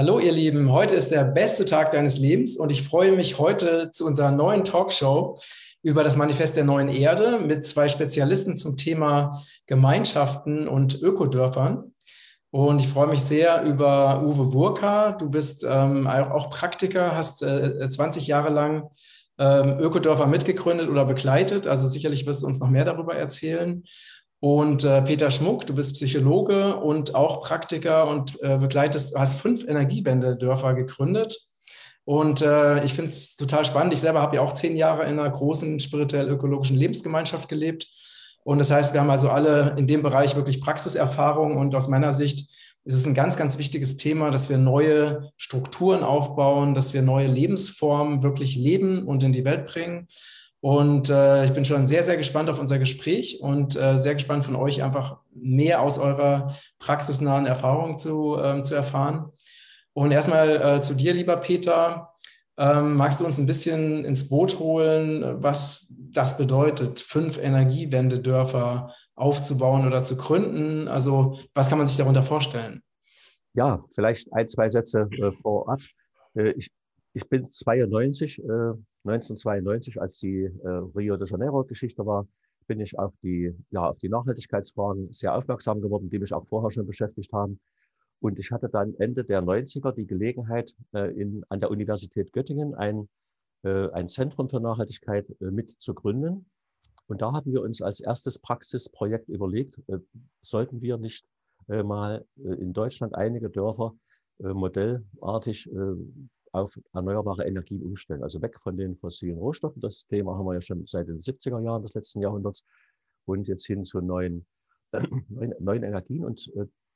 Hallo ihr Lieben, heute ist der beste Tag deines Lebens und ich freue mich heute zu unserer neuen Talkshow über das Manifest der neuen Erde mit zwei Spezialisten zum Thema Gemeinschaften und Ökodörfern. Und ich freue mich sehr über Uwe Burka. Du bist ähm, auch Praktiker, hast äh, 20 Jahre lang ähm, Ökodörfer mitgegründet oder begleitet. Also sicherlich wirst du uns noch mehr darüber erzählen. Und äh, Peter Schmuck, du bist Psychologe und auch Praktiker und äh, begleitest, hast fünf Energiewende-Dörfer gegründet. Und äh, ich finde es total spannend. Ich selber habe ja auch zehn Jahre in einer großen spirituell-ökologischen Lebensgemeinschaft gelebt. Und das heißt, wir haben also alle in dem Bereich wirklich Praxiserfahrung. Und aus meiner Sicht ist es ein ganz, ganz wichtiges Thema, dass wir neue Strukturen aufbauen, dass wir neue Lebensformen wirklich leben und in die Welt bringen. Und äh, ich bin schon sehr, sehr gespannt auf unser Gespräch und äh, sehr gespannt von euch einfach mehr aus eurer praxisnahen Erfahrung zu, ähm, zu erfahren. Und erstmal äh, zu dir, lieber Peter. Ähm, magst du uns ein bisschen ins Boot holen, was das bedeutet, fünf Energiewendedörfer aufzubauen oder zu gründen? Also was kann man sich darunter vorstellen? Ja, vielleicht ein, zwei Sätze äh, vorab. Äh, ich, ich bin 92, 1992, äh, als die äh, Rio de Janeiro-Geschichte war, bin ich auf die, ja, auf die Nachhaltigkeitsfragen sehr aufmerksam geworden, die mich auch vorher schon beschäftigt haben. Und ich hatte dann Ende der 90er die Gelegenheit, äh, in, an der Universität Göttingen ein, äh, ein Zentrum für Nachhaltigkeit äh, mit zu. Und da haben wir uns als erstes Praxisprojekt überlegt, sollten wir nicht mal in Deutschland einige Dörfer modellartig auf erneuerbare Energien umstellen. Also weg von den fossilen Rohstoffen. Das Thema haben wir ja schon seit den 70er Jahren des letzten Jahrhunderts und jetzt hin zu neuen, neuen, neuen Energien. Und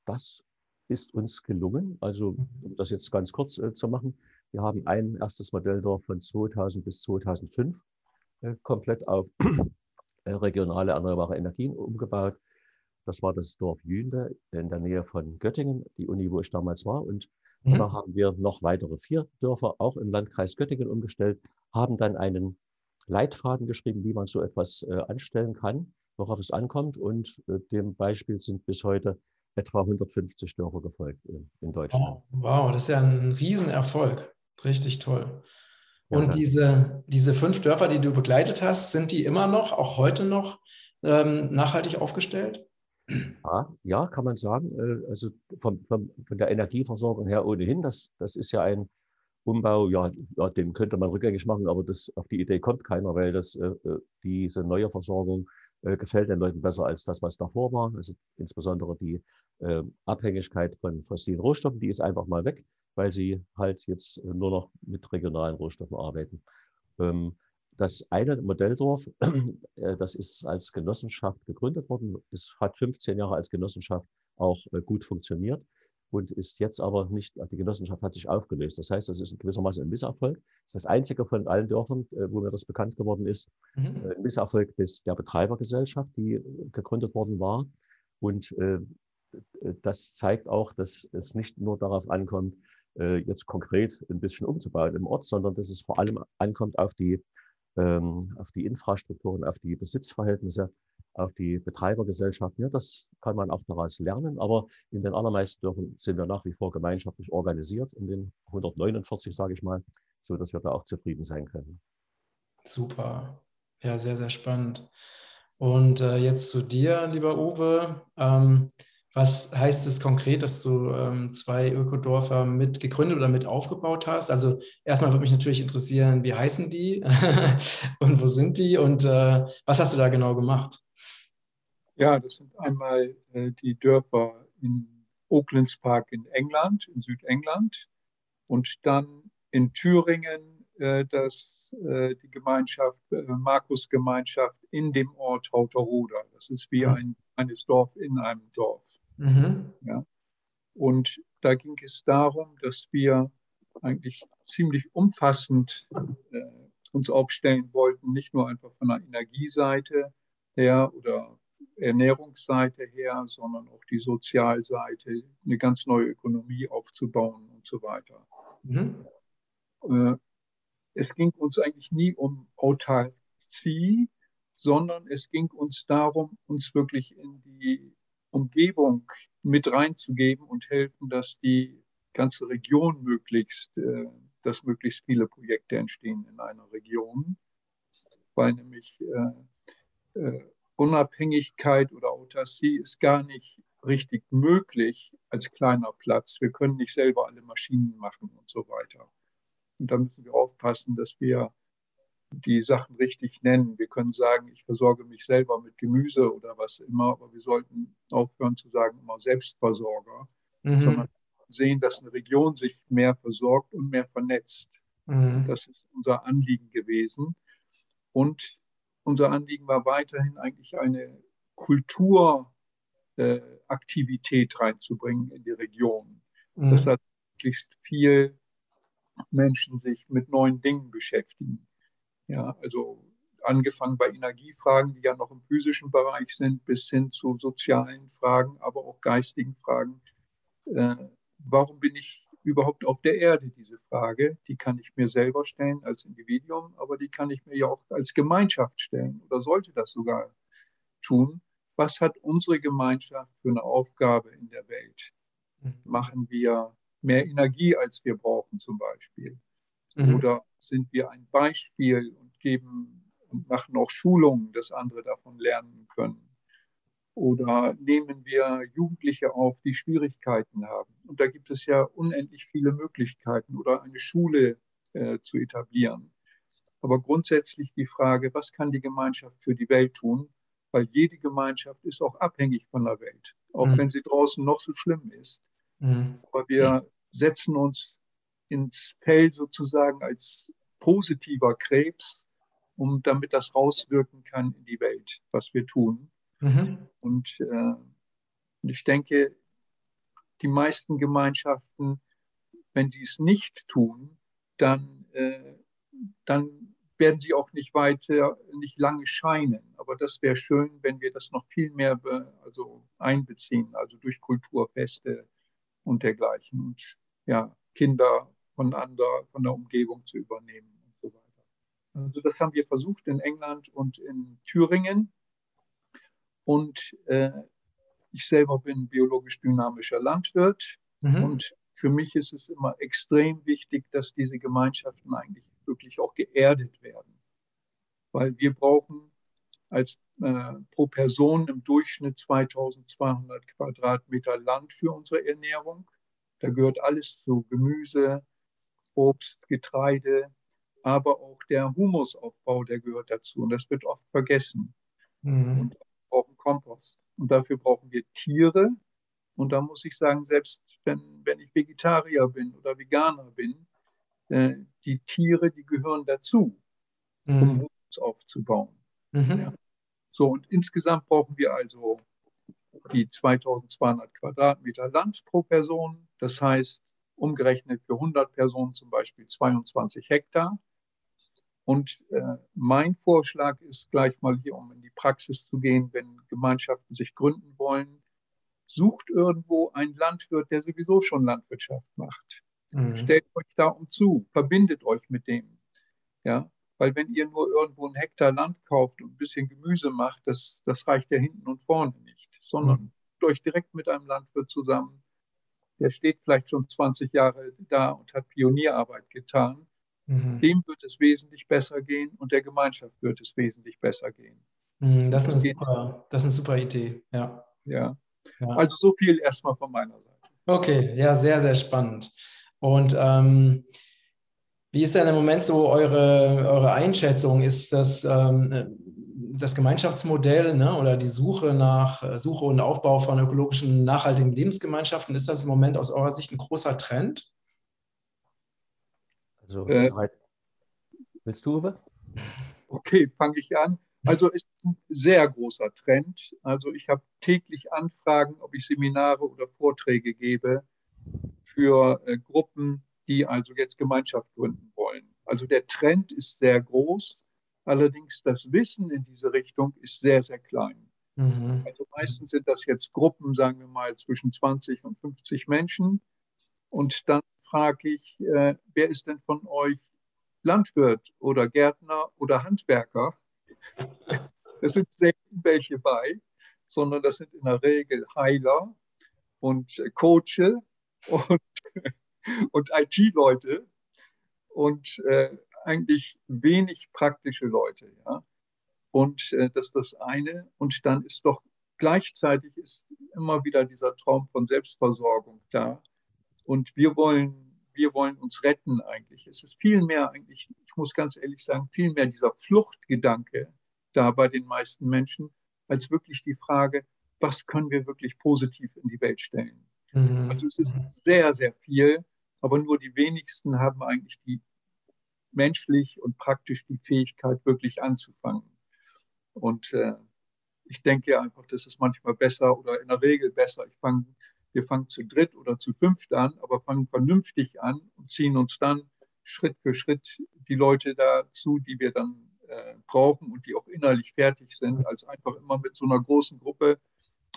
das ist uns gelungen. Also, mhm. um das jetzt ganz kurz äh, zu machen, wir haben ein erstes Modelldorf von 2000 bis 2005 äh, komplett auf äh, regionale erneuerbare Energien umgebaut. Das war das Dorf Jünde in der Nähe von Göttingen, die Uni, wo ich damals war. Und mhm. danach haben wir noch weitere vier Dörfer auch im Landkreis Göttingen umgestellt, haben dann einen Leitfaden geschrieben, wie man so etwas äh, anstellen kann, worauf es ankommt. Und äh, dem Beispiel sind bis heute etwa 150 Dörfer gefolgt in, in Deutschland. Oh, wow, das ist ja ein Riesenerfolg. Richtig toll. Und ja, diese, diese fünf Dörfer, die du begleitet hast, sind die immer noch, auch heute noch, ähm, nachhaltig aufgestellt? Ja, kann man sagen. Äh, also von, von, von der Energieversorgung her ohnehin. Das, das ist ja ein Umbau, ja, ja, den könnte man rückgängig machen, aber das, auf die Idee kommt keiner, weil das, äh, äh diese neue Versorgung gefällt den Leuten besser als das, was davor war. Also insbesondere die äh, Abhängigkeit von fossilen Rohstoffen, die ist einfach mal weg, weil sie halt jetzt nur noch mit regionalen Rohstoffen arbeiten. Ähm, das eine Modelldorf, äh, das ist als Genossenschaft gegründet worden, es hat 15 Jahre als Genossenschaft auch äh, gut funktioniert und ist jetzt aber nicht, die Genossenschaft hat sich aufgelöst. Das heißt, das ist gewissermaßen ein Misserfolg. Das ist das einzige von allen Dörfern, äh, wo mir das bekannt geworden ist, mhm. Ein Misserfolg des, der Betreibergesellschaft, die gegründet worden war. Und äh, das zeigt auch, dass es nicht nur darauf ankommt, äh, jetzt konkret ein bisschen umzubauen im Ort, sondern dass es vor allem ankommt auf die, ähm, auf die Infrastrukturen, auf die Besitzverhältnisse auf die Betreibergesellschaften. Ja, das kann man auch daraus lernen, aber in den allermeisten Dörfern sind wir nach wie vor gemeinschaftlich organisiert, in den 149, sage ich mal, so dass wir da auch zufrieden sein können. Super. Ja, sehr, sehr spannend. Und äh, jetzt zu dir, lieber Uwe. Ähm, was heißt es konkret, dass du ähm, zwei Ökodorfer mit gegründet oder mit aufgebaut hast? Also erstmal würde mich natürlich interessieren, wie heißen die und wo sind die und äh, was hast du da genau gemacht? Ja, das sind einmal äh, die Dörfer in Oaklands Park in England, in Südengland und dann in Thüringen äh, das, äh, die Gemeinschaft, äh, Markus-Gemeinschaft in dem Ort Hauterroda. Das ist wie mhm. ein kleines Dorf in einem Dorf. Mhm. Ja. Und da ging es darum, dass wir eigentlich ziemlich umfassend äh, uns aufstellen wollten, nicht nur einfach von der Energieseite her oder Ernährungsseite her, sondern auch die Sozialseite, eine ganz neue Ökonomie aufzubauen und so weiter. Mhm. Äh, es ging uns eigentlich nie um Autarkie, sondern es ging uns darum, uns wirklich in die Umgebung mit reinzugeben und helfen, dass die ganze Region möglichst, äh, dass möglichst viele Projekte entstehen in einer Region, weil nämlich äh, äh, Unabhängigkeit oder Autarcie ist gar nicht richtig möglich als kleiner Platz. Wir können nicht selber alle Maschinen machen und so weiter. Und da müssen wir aufpassen, dass wir die Sachen richtig nennen. Wir können sagen, ich versorge mich selber mit Gemüse oder was immer, aber wir sollten aufhören zu sagen, immer Selbstversorger, mhm. sondern sehen, dass eine Region sich mehr versorgt und mehr vernetzt. Mhm. Das ist unser Anliegen gewesen. Und unser Anliegen war weiterhin eigentlich eine Kulturaktivität äh, reinzubringen in die Region. Mhm. Das hat möglichst viel Menschen sich mit neuen Dingen beschäftigen. Ja, also angefangen bei Energiefragen, die ja noch im physischen Bereich sind, bis hin zu sozialen Fragen, aber auch geistigen Fragen. Äh, warum bin ich überhaupt auf der Erde? Diese Frage, die kann ich mir selber stellen als Individuum, aber die kann ich mir ja auch als Gemeinschaft stellen oder sollte das sogar tun. Was hat unsere Gemeinschaft für eine Aufgabe in der Welt? Mhm. Machen wir mehr Energie, als wir brauchen zum Beispiel? Mhm. Oder sind wir ein Beispiel und geben und machen auch Schulungen, dass andere davon lernen können? Oder nehmen wir Jugendliche auf, die Schwierigkeiten haben? Und da gibt es ja unendlich viele Möglichkeiten oder eine Schule äh, zu etablieren. Aber grundsätzlich die Frage, was kann die Gemeinschaft für die Welt tun? Weil jede Gemeinschaft ist auch abhängig von der Welt, auch mhm. wenn sie draußen noch so schlimm ist. Mhm. Aber wir setzen uns ins Feld sozusagen als positiver Krebs, um damit das rauswirken kann in die Welt, was wir tun. Mhm. Und, äh, ich denke, die meisten Gemeinschaften, wenn sie es nicht tun, dann, äh, dann werden sie auch nicht weiter, nicht lange scheinen. Aber das wäre schön, wenn wir das noch viel mehr be, also einbeziehen, also durch Kulturfeste und dergleichen. Und ja, Kinder voneinander, von der Umgebung zu übernehmen und so weiter. Also das haben wir versucht in England und in Thüringen. Und äh, ich selber bin biologisch dynamischer Landwirt mhm. und für mich ist es immer extrem wichtig, dass diese Gemeinschaften eigentlich wirklich auch geerdet werden. Weil wir brauchen als äh, pro Person im Durchschnitt 2200 Quadratmeter Land für unsere Ernährung. Da gehört alles zu Gemüse, Obst, Getreide, aber auch der Humusaufbau, der gehört dazu. Und das wird oft vergessen. Mhm. Und wir brauchen Kompost. Und dafür brauchen wir Tiere. Und da muss ich sagen, selbst wenn, wenn ich Vegetarier bin oder Veganer bin, äh, die Tiere, die gehören dazu, mhm. um Humus aufzubauen. Mhm. Ja. So, und insgesamt brauchen wir also die 2200 Quadratmeter Land pro Person. Das heißt, umgerechnet für 100 Personen zum Beispiel 22 Hektar. Und äh, mein Vorschlag ist gleich mal hier, um in die Praxis zu gehen, wenn Gemeinschaften sich gründen wollen, sucht irgendwo einen Landwirt, der sowieso schon Landwirtschaft macht. Mhm. Stellt euch da um zu, verbindet euch mit dem. Ja, weil wenn ihr nur irgendwo einen Hektar Land kauft und ein bisschen Gemüse macht, das, das reicht ja hinten und vorne nicht, sondern mhm. euch direkt mit einem Landwirt zusammen, der steht vielleicht schon 20 Jahre da und hat Pionierarbeit getan. Mhm. Dem wird es wesentlich besser gehen und der Gemeinschaft wird es wesentlich besser gehen. Mhm, das, ist eine super, das ist eine super Idee, ja. ja. ja. Also so viel erstmal von meiner Seite. Okay, ja, sehr, sehr spannend. Und ähm, wie ist denn im Moment so eure, eure Einschätzung? Ist das ähm, das Gemeinschaftsmodell ne, oder die Suche nach äh, Suche und Aufbau von ökologischen, nachhaltigen Lebensgemeinschaften, ist das im Moment aus eurer Sicht ein großer Trend? Also, äh, willst du, Uwe? Okay, fange ich an. Also es ist ein sehr großer Trend. Also ich habe täglich Anfragen, ob ich Seminare oder Vorträge gebe für äh, Gruppen, die also jetzt Gemeinschaft gründen wollen. Also der Trend ist sehr groß. Allerdings das Wissen in diese Richtung ist sehr, sehr klein. Mhm. Also meistens sind das jetzt Gruppen, sagen wir mal, zwischen 20 und 50 Menschen. Und dann frage ich, äh, wer ist denn von euch Landwirt oder Gärtner oder Handwerker? Es sind selten welche bei, sondern das sind in der Regel Heiler und Coache und und IT-Leute und äh, eigentlich wenig praktische Leute. Ja? Und äh, das ist das eine. Und dann ist doch gleichzeitig ist immer wieder dieser Traum von Selbstversorgung da. Und wir wollen, wir wollen uns retten eigentlich. Es ist viel mehr eigentlich, ich muss ganz ehrlich sagen, viel mehr dieser Fluchtgedanke da bei den meisten Menschen, als wirklich die Frage, was können wir wirklich positiv in die Welt stellen. Mhm. Also es ist sehr, sehr viel, aber nur die wenigsten haben eigentlich die menschlich und praktisch die Fähigkeit, wirklich anzufangen. Und äh, ich denke einfach, das ist manchmal besser oder in der Regel besser. Ich fang, wir fangen zu dritt oder zu fünft an, aber fangen vernünftig an und ziehen uns dann Schritt für Schritt die Leute dazu, die wir dann äh, brauchen und die auch innerlich fertig sind, als einfach immer mit so einer großen Gruppe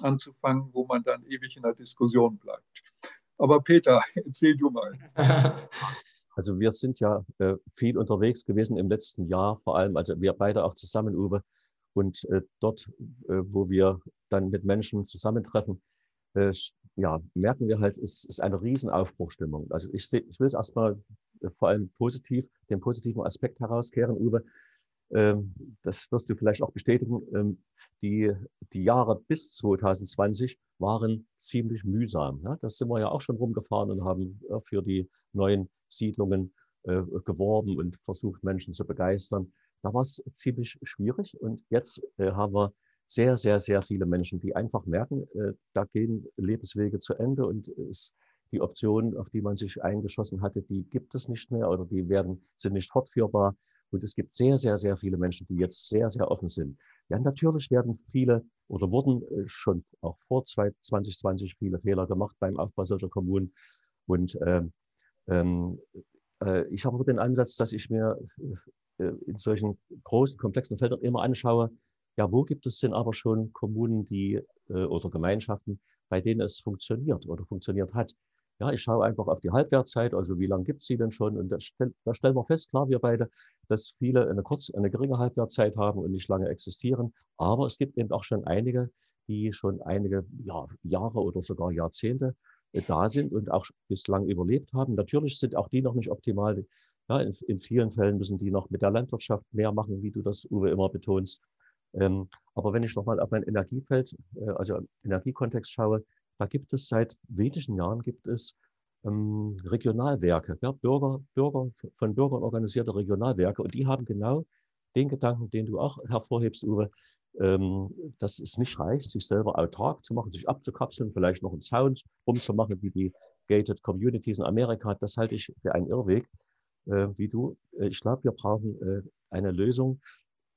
anzufangen, wo man dann ewig in der Diskussion bleibt. Aber Peter, erzähl du mal. Also wir sind ja äh, viel unterwegs gewesen im letzten Jahr, vor allem, also wir beide auch zusammen, Uwe. Und äh, dort, äh, wo wir dann mit Menschen zusammentreffen, äh, ja, merken wir halt, es ist eine Riesenaufbruchstimmung. Also ich, ich will es erstmal äh, vor allem positiv, den positiven Aspekt herauskehren, Uwe. Ähm, das wirst du vielleicht auch bestätigen. Ähm, die, die Jahre bis 2020 waren ziemlich mühsam. Ja? Das sind wir ja auch schon rumgefahren und haben für die neuen Siedlungen äh, geworben und versucht, Menschen zu begeistern. Da war es ziemlich schwierig und jetzt äh, haben wir sehr, sehr, sehr viele Menschen, die einfach merken, äh, da gehen Lebenswege zu Ende und es, die Optionen, auf die man sich eingeschossen hatte, die gibt es nicht mehr oder die werden, sind nicht fortführbar. Und es gibt sehr, sehr, sehr viele Menschen, die jetzt sehr, sehr offen sind. Ja, natürlich werden viele oder wurden äh, schon auch vor 2020 viele Fehler gemacht beim Aufbau solcher Kommunen. Und ähm, ähm, äh, ich habe den Ansatz, dass ich mir äh, in solchen großen, komplexen Feldern immer anschaue, ja, wo gibt es denn aber schon Kommunen, die äh, oder Gemeinschaften, bei denen es funktioniert oder funktioniert hat. Ja, ich schaue einfach auf die Halbwertzeit, also wie lange gibt es sie denn schon? Und da, stell, da stellen wir fest, klar, wir beide, dass viele eine kurz, eine geringe Halbwertzeit haben und nicht lange existieren. Aber es gibt eben auch schon einige, die schon einige ja, Jahre oder sogar Jahrzehnte äh, da sind und auch bislang überlebt haben. Natürlich sind auch die noch nicht optimal. Ja, in, in vielen Fällen müssen die noch mit der Landwirtschaft mehr machen, wie du das, Uwe, immer betonst. Ähm, aber wenn ich nochmal auf mein Energiefeld, äh, also Energiekontext schaue, da gibt es seit wenigen Jahren gibt es ähm, Regionalwerke, ja, Bürger, Bürger, von Bürgern organisierte Regionalwerke. Und die haben genau den Gedanken, den du auch hervorhebst, Uwe, ähm, dass es nicht reicht, sich selber autark zu machen, sich abzukapseln, vielleicht noch einen Sound rumzumachen, wie die Gated Communities in Amerika. Das halte ich für einen Irrweg, äh, wie du. Äh, ich glaube, wir brauchen äh, eine Lösung,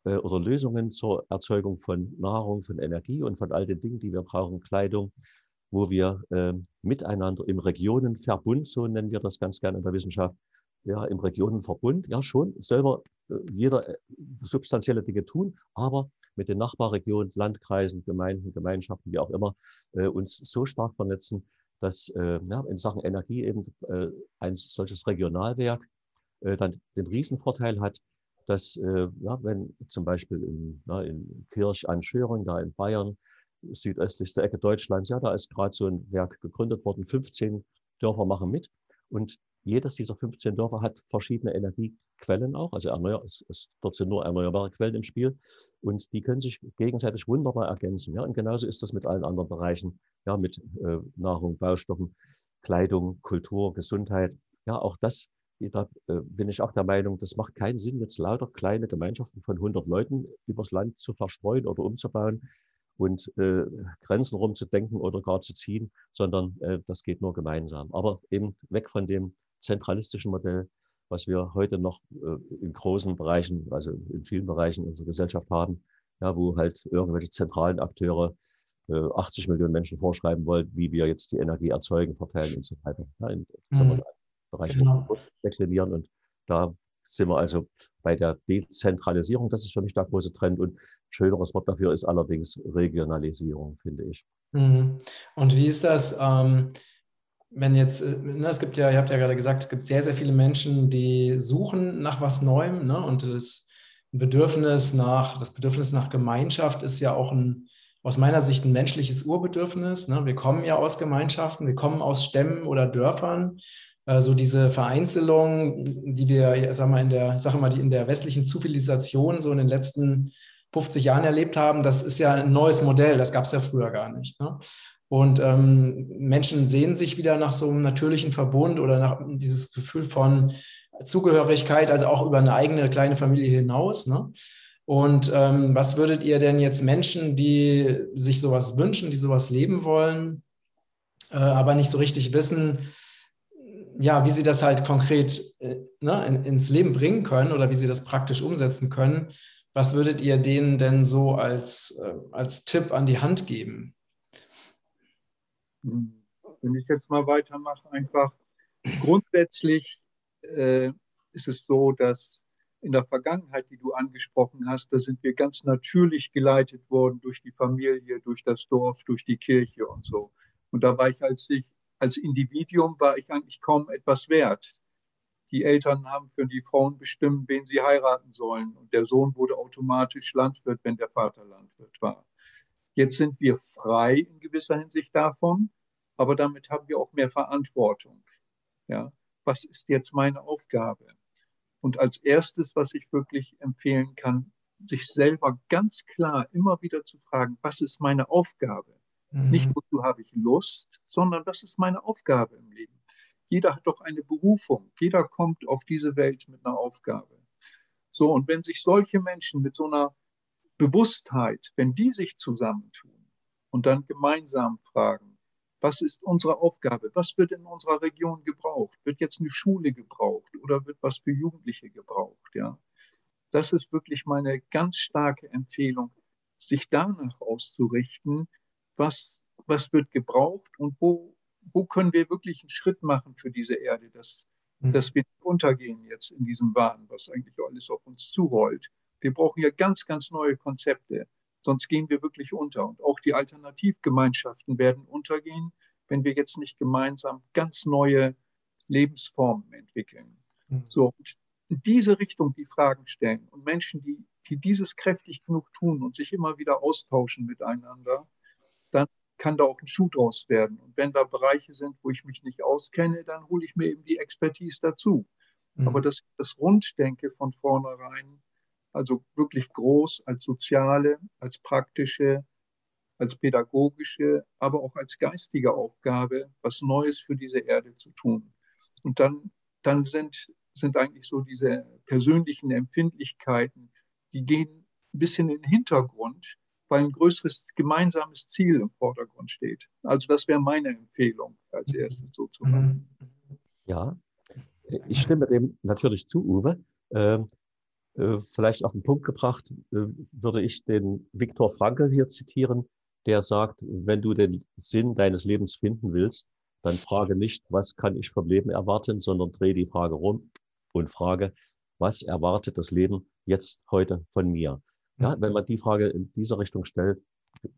äh, oder Lösungen zur Erzeugung von Nahrung, von Energie und von all den Dingen, die wir brauchen, Kleidung, wo wir äh, miteinander im Regionenverbund, so nennen wir das ganz gerne in der Wissenschaft, ja, im Regionenverbund, ja schon, selber äh, jeder äh, substanzielle Dinge tun, aber mit den Nachbarregionen, Landkreisen, Gemeinden, Gemeinschaften, wie auch immer, äh, uns so stark vernetzen, dass äh, ja, in Sachen Energie eben äh, ein solches Regionalwerk äh, dann den Riesenvorteil hat, dass äh, ja, wenn zum Beispiel in, na, in Kirch an Schöring, da in Bayern, südöstlichste Ecke Deutschlands, ja, da ist gerade so ein Werk gegründet worden. 15 Dörfer machen mit. Und jedes dieser 15 Dörfer hat verschiedene Energiequellen auch. Also erneuer, es, es, dort sind nur erneuerbare Quellen im Spiel. Und die können sich gegenseitig wunderbar ergänzen. Ja, und genauso ist das mit allen anderen Bereichen. Ja, mit äh, Nahrung, Baustoffen, Kleidung, Kultur, Gesundheit. Ja, auch das da äh, bin ich auch der Meinung, das macht keinen Sinn, jetzt lauter kleine Gemeinschaften von 100 Leuten übers Land zu verstreuen oder umzubauen und äh, Grenzen rumzudenken oder gar zu ziehen, sondern äh, das geht nur gemeinsam. Aber eben weg von dem zentralistischen Modell, was wir heute noch äh, in großen Bereichen, also in vielen Bereichen unserer Gesellschaft haben, ja, wo halt irgendwelche zentralen Akteure 80 äh, Millionen Menschen vorschreiben wollen, wie wir jetzt die Energie erzeugen, verteilen und so weiter. Ja, in, mhm. Bereich genau. deklinieren und da sind wir also bei der Dezentralisierung. Das ist für mich der große Trend. Und ein schöneres Wort dafür ist allerdings Regionalisierung, finde ich. Mhm. Und wie ist das, ähm, wenn jetzt, äh, ne, es gibt ja, ihr habt ja gerade gesagt, es gibt sehr, sehr viele Menschen, die suchen nach was Neuem. Ne? Und das Bedürfnis nach, das Bedürfnis nach Gemeinschaft ist ja auch ein, aus meiner Sicht ein menschliches Urbedürfnis. Ne? Wir kommen ja aus Gemeinschaften, wir kommen aus Stämmen oder Dörfern Also diese Vereinzelung, die wir, sag mal, in der, sag mal, die in der westlichen Zivilisation so in den letzten 50 Jahren erlebt haben, das ist ja ein neues Modell, das gab es ja früher gar nicht. Ne? Und ähm, Menschen sehen sich wieder nach so einem natürlichen Verbund oder nach dieses Gefühl von Zugehörigkeit, also auch über eine eigene kleine Familie hinaus. Ne? Und ähm, was würdet ihr denn jetzt Menschen, die sich sowas wünschen, die sowas leben wollen, äh, aber nicht so richtig wissen, ja, wie sie das halt konkret äh, ne, in, ins Leben bringen können oder wie sie das praktisch umsetzen können, was würdet ihr denen denn so als, äh, als Tipp an die Hand geben? Hm. Wenn ich jetzt mal weitermache, einfach grundsätzlich äh, ist es so, dass in der Vergangenheit, die du angesprochen hast, da sind wir ganz natürlich geleitet worden durch die Familie, durch das Dorf, durch die Kirche und so. Und da war ich als ich als Individuum war ich eigentlich kaum etwas wert. Die Eltern haben für die Frauen bestimmt, wen sie heiraten sollen. Und der Sohn wurde automatisch Landwirt, wenn der Vater Landwirt war. Jetzt sind wir frei in gewisser Hinsicht davon, aber damit haben wir auch mehr Verantwortung. Ja, was ist jetzt meine Aufgabe? Und als erstes, was ich wirklich empfehlen kann, sich selber ganz klar immer wieder zu fragen, was ist meine Aufgabe? Mhm. Nicht, wozu habe ich Lust, sondern was ist meine Aufgabe im Leben? Jeder hat doch eine Berufung. Jeder kommt auf diese Welt mit einer Aufgabe. So, und wenn sich solche Menschen mit so einer Bewusstheit, wenn die sich zusammentun und dann gemeinsam fragen, was ist unsere Aufgabe? Was wird in unserer Region gebraucht? Wird jetzt eine Schule gebraucht oder wird was für Jugendliche gebraucht? Ja, das ist wirklich meine ganz starke Empfehlung, sich danach auszurichten, was, was wird gebraucht und wo, wo können wir wirklich einen Schritt machen für diese Erde, dass, mhm. dass wir untergehen jetzt in diesem Wahn, was eigentlich alles auf uns zurollt. Wir brauchen ja ganz, ganz neue Konzepte sonst gehen wir wirklich unter. Und auch die Alternativgemeinschaften werden untergehen, wenn wir jetzt nicht gemeinsam ganz neue Lebensformen entwickeln. Mhm. So, und in diese Richtung die Fragen stellen und Menschen, die, die dieses kräftig genug tun und sich immer wieder austauschen miteinander, dann kann da auch ein Schuh draus werden. Und wenn da Bereiche sind, wo ich mich nicht auskenne, dann hole ich mir eben die Expertise dazu. Mhm. Aber das, das Runddenke von vornherein, also wirklich groß als soziale, als praktische, als pädagogische, aber auch als geistige Aufgabe, was Neues für diese Erde zu tun. Und dann, dann sind, sind eigentlich so diese persönlichen Empfindlichkeiten, die gehen ein bisschen in den Hintergrund, weil ein größeres gemeinsames Ziel im Vordergrund steht. Also das wäre meine Empfehlung als erstes so zu machen. Ja, ich stimme dem natürlich zu, Uwe. Ähm, äh, vielleicht auf den Punkt gebracht, äh, würde ich den Viktor Frankl hier zitieren, der sagt, wenn du den Sinn deines Lebens finden willst, dann frage nicht, was kann ich vom Leben erwarten, sondern dreh die Frage rum und frage, was erwartet das Leben jetzt heute von mir? Ja, wenn man die Frage in dieser Richtung stellt,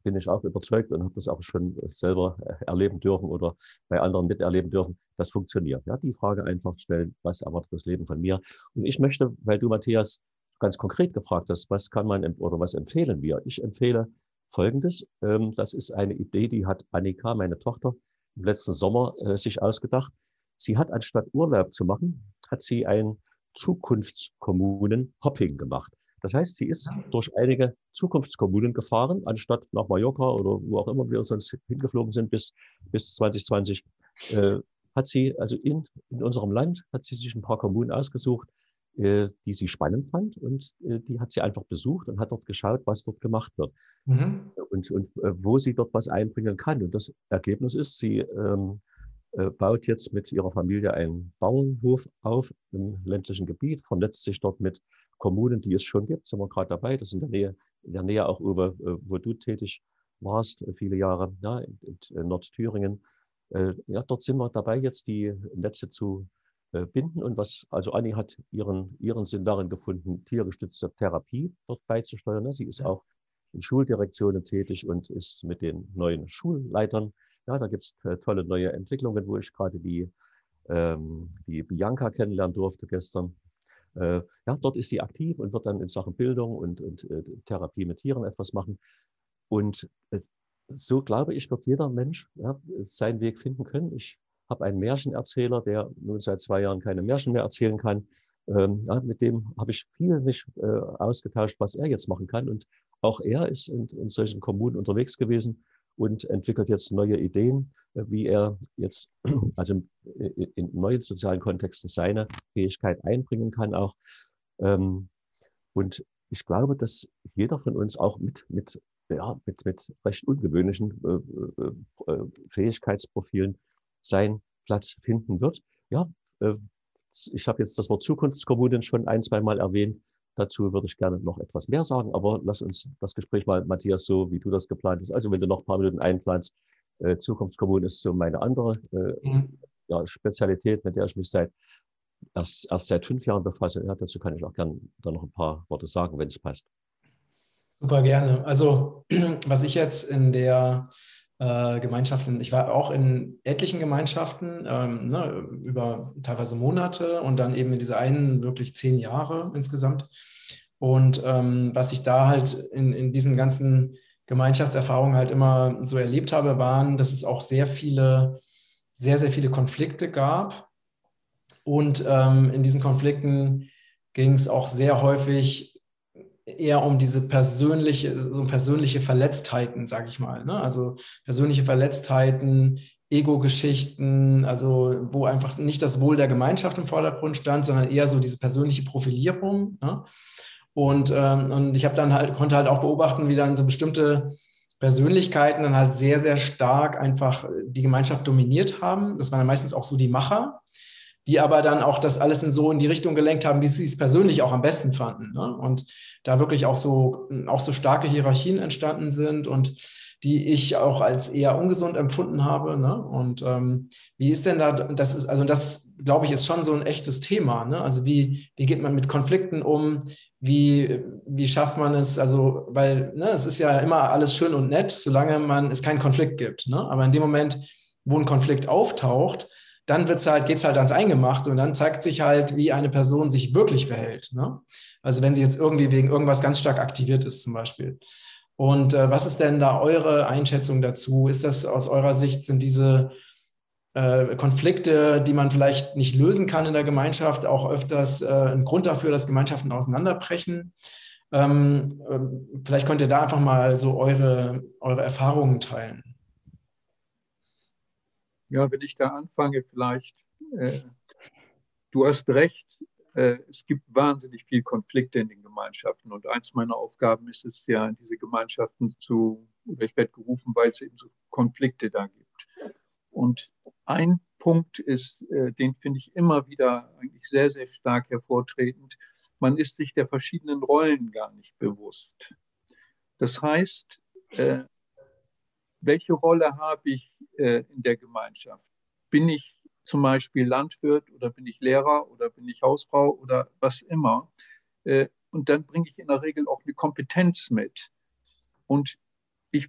bin ich auch überzeugt und habe das auch schon selber erleben dürfen oder bei anderen miterleben dürfen. Das funktioniert. Ja, die Frage einfach stellen, was erwartet das Leben von mir? Und ich möchte, weil du, Matthias, ganz konkret gefragt hast, was kann man oder was empfehlen wir? Ich empfehle Folgendes. Ähm, das ist eine Idee, die hat Annika, meine Tochter, im letzten Sommer äh, sich ausgedacht. Sie hat anstatt Urlaub zu machen, hat sie ein Zukunftskommunen-Hopping gemacht. Das heißt, sie ist durch einige Zukunftskommunen gefahren, anstatt nach Mallorca oder wo auch immer wir sonst hingeflogen sind bis, bis 2020. Äh, hat sie, also in, in unserem Land, hat sie sich ein paar Kommunen ausgesucht, äh, die sie spannend fand und äh, die hat sie einfach besucht und hat dort geschaut, was dort gemacht wird mhm. und, und äh, wo sie dort was einbringen kann. Und das Ergebnis ist, sie ähm, äh, baut jetzt mit ihrer Familie einen Bauernhof auf im ländlichen Gebiet, vernetzt sich dort mit Kommunen, die es schon gibt, sind wir gerade dabei. Das ist in der Nähe, in der Nähe auch, Uwe, wo du tätig warst, viele Jahre, ja, in, in Nordthüringen. Ja, dort sind wir dabei, jetzt die Netze zu äh, binden. Und was, also Anni hat ihren, ihren Sinn darin gefunden, tiergestützte Therapie dort beizusteuern. Ne? Sie ist auch in Schuldirektionen tätig und ist mit den neuen Schulleitern. Ja, da gibt es äh, tolle neue Entwicklungen, wo ich gerade die, ähm, die Bianca kennenlernen durfte gestern. Äh, ja, dort ist sie aktiv und wird dann in Sachen Bildung und, und äh, Therapie mit Tieren etwas machen. Und es, so glaube ich, wird jeder Mensch ja, seinen Weg finden können. Ich habe einen Märchenerzähler, der nun seit zwei Jahren keine Märchen mehr erzählen kann. Ähm, ja, mit dem habe ich viel mich äh, ausgetauscht, was er jetzt machen kann. Und auch er ist in, in solchen Kommunen unterwegs gewesen und entwickelt jetzt neue Ideen, äh, wie er jetzt also in, neuen sozialen Kontexten seine Fähigkeit einbringen kann auch. Ähm, und ich glaube, dass jeder von uns auch mit, mit, ja, mit, mit recht ungewöhnlichen äh, äh Fähigkeitsprofilen seinen Platz finden wird. Ja, äh, ich habe jetzt das Wort Zukunftskommunen schon ein, zwei Mal erwähnt. Dazu würde ich gerne noch etwas mehr sagen, aber lass uns das Gespräch mal, Matthias, so wie du das geplant hast. Also wenn du noch ein paar Minuten einplanst, äh, Zukunftskommunen ist so meine andere äh, mhm. ja, Spezialität, mit der ich mich seit erst, erst seit fünf Jahren befasse. Ja, dazu kann ich auch gerne da noch ein paar Worte sagen, wenn es passt. Super gerne. Also was ich jetzt in der äh, Gemeinschaften. Ich war auch in etlichen Gemeinschaften ähm, ne, über teilweise Monate und dann eben in dieser einen wirklich zehn Jahre insgesamt. Und ähm, was ich da halt in, in diesen ganzen Gemeinschaftserfahrungen halt immer so erlebt habe, waren, dass es auch sehr viele, sehr, sehr viele Konflikte gab. Und ähm, in diesen Konflikten ging es auch sehr häufig eher um diese persönliche, so persönliche Verletztheiten, sage ich mal. Ne? Also persönliche Verletztheiten, Ego-Geschichten, also wo einfach nicht das Wohl der Gemeinschaft im Vordergrund stand, sondern eher so diese persönliche Profilierung. Ne? Und, ähm, und ich habe dann halt, konnte halt auch beobachten, wie dann so bestimmte Persönlichkeiten dann halt sehr, sehr stark einfach die Gemeinschaft dominiert haben. Das waren dann meistens auch so die Macher die aber dann auch das alles in so in die Richtung gelenkt haben, wie sie es persönlich auch am besten fanden. Ne? Und da wirklich auch so, auch so starke Hierarchien entstanden sind und die ich auch als eher ungesund empfunden habe. Ne? Und ähm, wie ist denn da, das ist, also das, glaube ich, ist schon so ein echtes Thema. Ne? Also wie, wie geht man mit Konflikten um? Wie, wie schafft man es? Also, weil ne, es ist ja immer alles schön und nett, solange man es keinen Konflikt gibt. Ne? Aber in dem Moment, wo ein Konflikt auftaucht, dann wird's halt, geht's halt ans Eingemacht und dann zeigt sich halt, wie eine Person sich wirklich verhält. Ne? Also wenn sie jetzt irgendwie wegen irgendwas ganz stark aktiviert ist zum Beispiel. Und äh, was ist denn da eure Einschätzung dazu? Ist das aus eurer Sicht, sind diese äh, Konflikte, die man vielleicht nicht lösen kann in der Gemeinschaft, auch öfters äh, ein Grund dafür, dass Gemeinschaften auseinanderbrechen? Ähm, äh, vielleicht könnt ihr da einfach mal so eure, eure Erfahrungen teilen. Ja, wenn ich da anfange, vielleicht, äh, du hast recht, äh, es gibt wahnsinnig viel Konflikte in den Gemeinschaften und eins meiner Aufgaben ist es ja, diese Gemeinschaften zu, oder ich werde gerufen, weil es eben so Konflikte da gibt. Und ein Punkt ist, äh, den finde ich immer wieder eigentlich sehr, sehr stark hervortretend. Man ist sich der verschiedenen Rollen gar nicht bewusst. Das heißt, äh, welche Rolle habe ich äh, in der Gemeinschaft? Bin ich zum Beispiel Landwirt oder bin ich Lehrer oder bin ich Hausfrau oder was immer? Äh, und dann bringe ich in der Regel auch eine Kompetenz mit. Und ich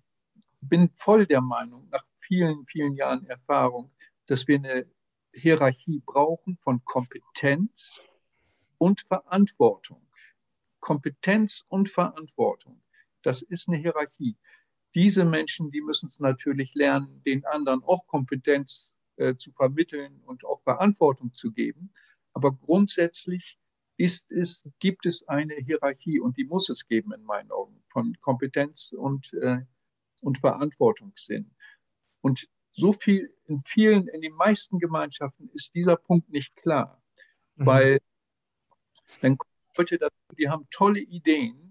bin voll der Meinung, nach vielen, vielen Jahren Erfahrung, dass wir eine Hierarchie brauchen von Kompetenz und Verantwortung. Kompetenz und Verantwortung. Das ist eine Hierarchie diese Menschen, die müssen es natürlich lernen, den anderen auch Kompetenz äh, zu vermitteln und auch Verantwortung zu geben. Aber grundsätzlich ist es, gibt es eine Hierarchie und die muss es geben in meinen Augen von Kompetenz und, äh, und Verantwortungssinn. Und so viel in vielen, in den meisten Gemeinschaften ist dieser Punkt nicht klar, mhm. weil dann Leute dazu, die haben tolle Ideen,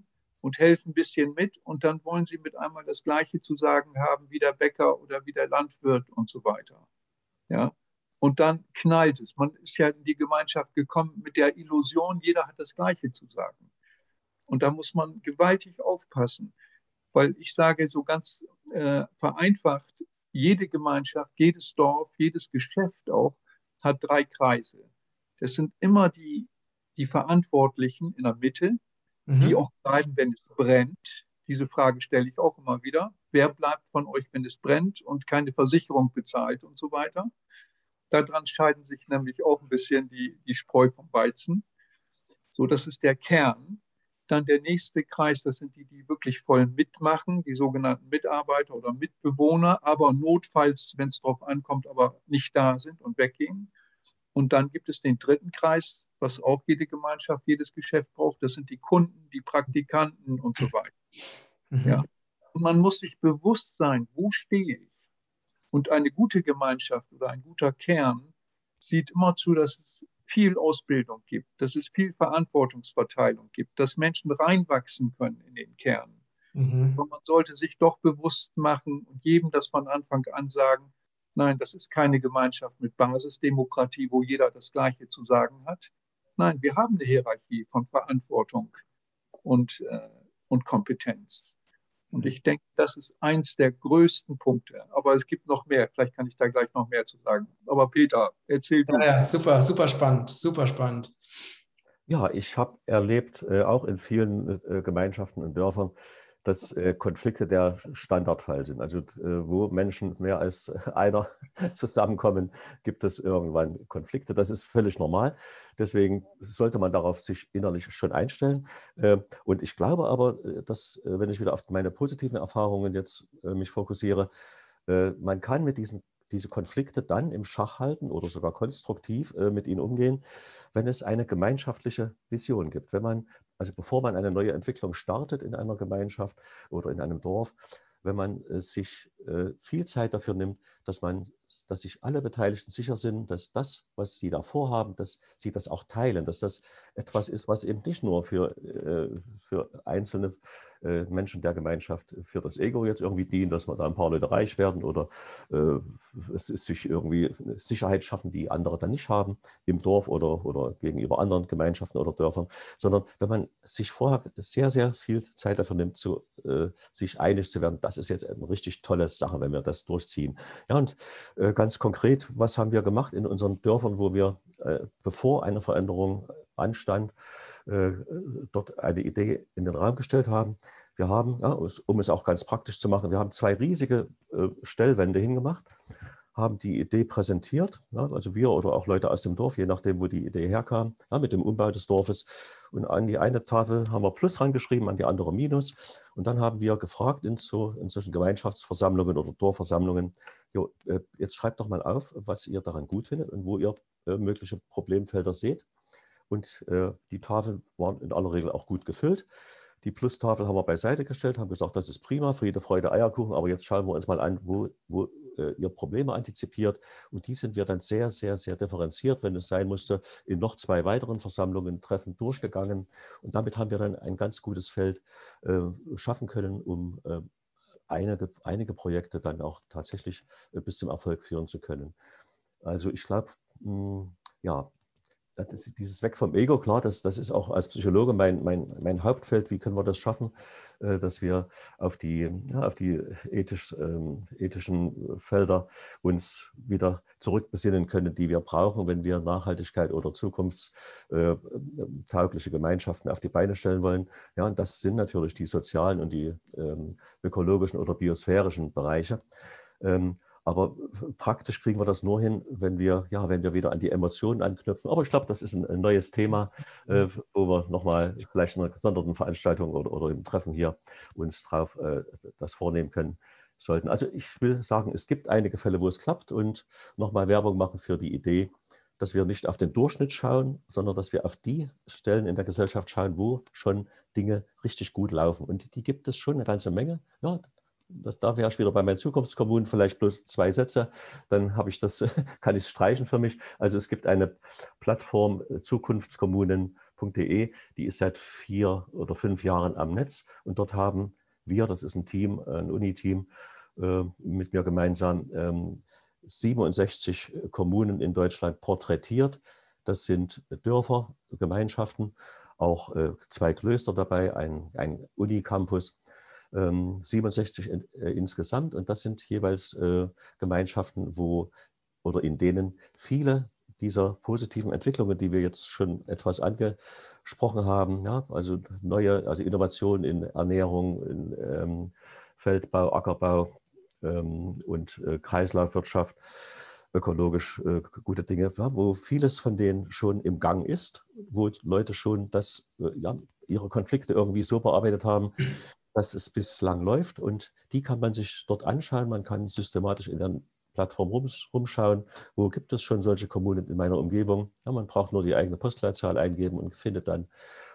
und helfen ein bisschen mit und dann wollen sie mit einmal das Gleiche zu sagen haben wie der Bäcker oder wie der Landwirt und so weiter. Ja. Und dann knallt es. Man ist ja in die Gemeinschaft gekommen mit der Illusion, jeder hat das Gleiche zu sagen. Und da muss man gewaltig aufpassen, weil ich sage so ganz äh, vereinfacht, jede Gemeinschaft, jedes Dorf, jedes Geschäft auch hat drei Kreise. Das sind immer die, die Verantwortlichen in der Mitte, mhm. die auch bleiben, wenn es brennt. Diese Frage stelle ich auch immer wieder. Wer bleibt von euch, wenn es brennt und keine Versicherung bezahlt und so weiter? Daran scheiden sich nämlich auch ein bisschen die, die Spreu vom Weizen. So, das ist der Kern. Dann der nächste Kreis, das sind die, die wirklich voll mitmachen, die sogenannten Mitarbeiter oder Mitbewohner, aber notfalls, wenn es darauf ankommt, aber nicht da sind und weggehen. Und dann gibt es den dritten Kreis, was auch jede Gemeinschaft, jedes Geschäft braucht. Das sind die Kunden, die Praktikanten und so weiter. Mhm. Ja. Und man muss sich bewusst sein, wo stehe ich? Und eine gute Gemeinschaft oder ein guter Kern sieht immer zu, dass es viel Ausbildung gibt, dass es viel Verantwortungsverteilung gibt, dass Menschen reinwachsen können in den Kern. Mhm. Und man sollte sich doch bewusst machen und jedem das von Anfang an sagen, nein, das ist keine Gemeinschaft mit Basisdemokratie, wo jeder das Gleiche zu sagen hat. Nein, wir haben eine Hierarchie von Verantwortung und, äh, und Kompetenz. Und ich denke, das ist eins der größten Punkte. Aber es gibt noch mehr. Vielleicht kann ich da gleich noch mehr zu sagen. Aber Peter, erzähl du. Ja, ja super, super spannend, super spannend. Ja, ich habe erlebt, äh, auch in vielen äh, Gemeinschaften und Dörfern, dass äh, Konflikte der Standardfall sind. Also äh, wo Menschen mehr als einer zusammenkommen, gibt es irgendwann Konflikte. Das ist völlig normal. Deswegen sollte man darauf sich innerlich schon einstellen. Äh, und ich glaube aber, äh, dass, wenn ich wieder auf meine positiven Erfahrungen jetzt mich fokussiere, man kann mit diesen diese Konflikte dann im Schach halten oder sogar konstruktiv mit ihnen umgehen, wenn es eine gemeinschaftliche Vision gibt. Wenn man, also bevor man eine neue Entwicklung startet in einer Gemeinschaft oder in einem Dorf, wenn man äh, sich äh, viel Zeit dafür nimmt, dass man, dass sich alle Beteiligten sicher sind, dass das, was sie da vorhaben, dass sie das auch teilen, dass das etwas ist, was eben nicht nur für, äh, für einzelne äh, Menschen der Gemeinschaft für das Ego jetzt irgendwie dienen, dass wir da ein paar Leute reich werden oder äh, es ist sich irgendwie Sicherheit schaffen, die andere dann nicht haben im Dorf oder, oder gegenüber anderen Gemeinschaften oder Dörfern, sondern wenn man sich vorher sehr, sehr viel Zeit dafür nimmt, zu, äh, sich einig zu werden, das ist jetzt eine richtig tolle Sache, wenn wir das durchziehen. Ja, und ganz konkret, was haben wir gemacht in unseren Dörfern, wo wir, äh, bevor eine Veränderung anstand, äh, dort eine Idee in den Raum gestellt haben. Wir haben, ja, um es auch ganz praktisch zu machen, wir haben zwei riesige äh, Stellwände hingemacht, haben die Idee präsentiert, ja, also wir oder auch Leute aus dem Dorf, je nachdem, wo die Idee herkam, ja, mit dem Umbau des Dorfes. Und an die eine Tafel haben wir Plus rangeschrieben, an die andere Minus. Und dann haben wir gefragt in, so, in solchen Gemeinschaftsversammlungen oder Dorfversammlungen, jo, äh, jetzt schreibt doch mal auf, was ihr daran gut findet und wo ihr mögliche Problemfelder seht. Und äh, die Tafeln waren in aller Regel auch gut gefüllt. Die Plustafel haben wir beiseite gestellt, haben gesagt, das ist prima, Friede, Freude, Eierkuchen, aber jetzt schauen wir uns mal an, wo, wo äh, ihr Probleme antizipiert. Und die sind wir dann sehr, sehr, sehr differenziert, wenn es sein musste, in noch zwei weiteren Versammlungen, Treffen durchgegangen. Und damit haben wir dann ein ganz gutes Feld äh, schaffen können, um äh, einige, einige Projekte dann auch tatsächlich äh, bis zum Erfolg führen zu können. Also ich glaube, hm, ja, ist dieses Weg vom Ego, klar, das, das ist auch als Psychologe mein, mein, mein Hauptfeld. Wie können wir das schaffen, äh, dass wir auf die, ja, auf die ethisch, ähm, ethischen Felder uns wieder zurückbesinnen können, die wir brauchen, wenn wir Nachhaltigkeit oder zukunftstaugliche äh, Gemeinschaften auf die Beine stellen wollen. Ja, und das sind natürlich die sozialen und die ähm, ökologischen oder biosphärischen Bereiche. Ähm, aber praktisch kriegen wir das nur hin, wenn wir, ja, wenn wir wieder an die Emotionen anknüpfen. Aber ich glaube, das ist ein, ein neues Thema, äh, wo wir nochmal vielleicht in einer gesonderten Veranstaltung oder, oder im Treffen hier uns drauf äh, das vornehmen können sollten. Also ich will sagen, es gibt einige Fälle, wo es klappt und nochmal Werbung machen für die Idee, dass wir nicht auf den Durchschnitt schauen, sondern dass wir auf die Stellen in der Gesellschaft schauen, wo schon Dinge richtig gut laufen. Und die gibt es schon eine ganze Menge. Ja, das darf ich wieder bei meinen Zukunftskommunen vielleicht bloß zwei Sätze, dann habe ich das, kann ich streichen für mich. Also es gibt eine Plattform äh, zukunftskommunen.de, die ist seit vier oder fünf Jahren am Netz und dort haben wir, das ist ein Team, ein Uni-Team, äh, mit mir gemeinsam 67 ähm, Kommunen in Deutschland porträtiert. Das sind Dörfer, Gemeinschaften, auch äh, zwei Klöster dabei, ein, ein Unicampus 67 ähm, in, äh, insgesamt. Und das sind jeweils äh, Gemeinschaften, wo oder in denen viele dieser positiven Entwicklungen, die wir jetzt schon etwas angesprochen haben, ja, also neue, also Innovationen in Ernährung, in ähm, Feldbau, Ackerbau ähm, und äh, Kreislaufwirtschaft, ökologisch äh, gute Dinge, ja, wo vieles von denen schon im Gang ist, wo Leute schon das äh, ja, ihre Konflikte irgendwie so bearbeitet haben, dass es bislang läuft. Und die kann man sich dort anschauen. Man kann systematisch in der Plattform rumschauen, wo gibt es schon solche Kommunen in meiner Umgebung. Ja, man braucht nur die eigene Postleitzahl eingeben und findet dann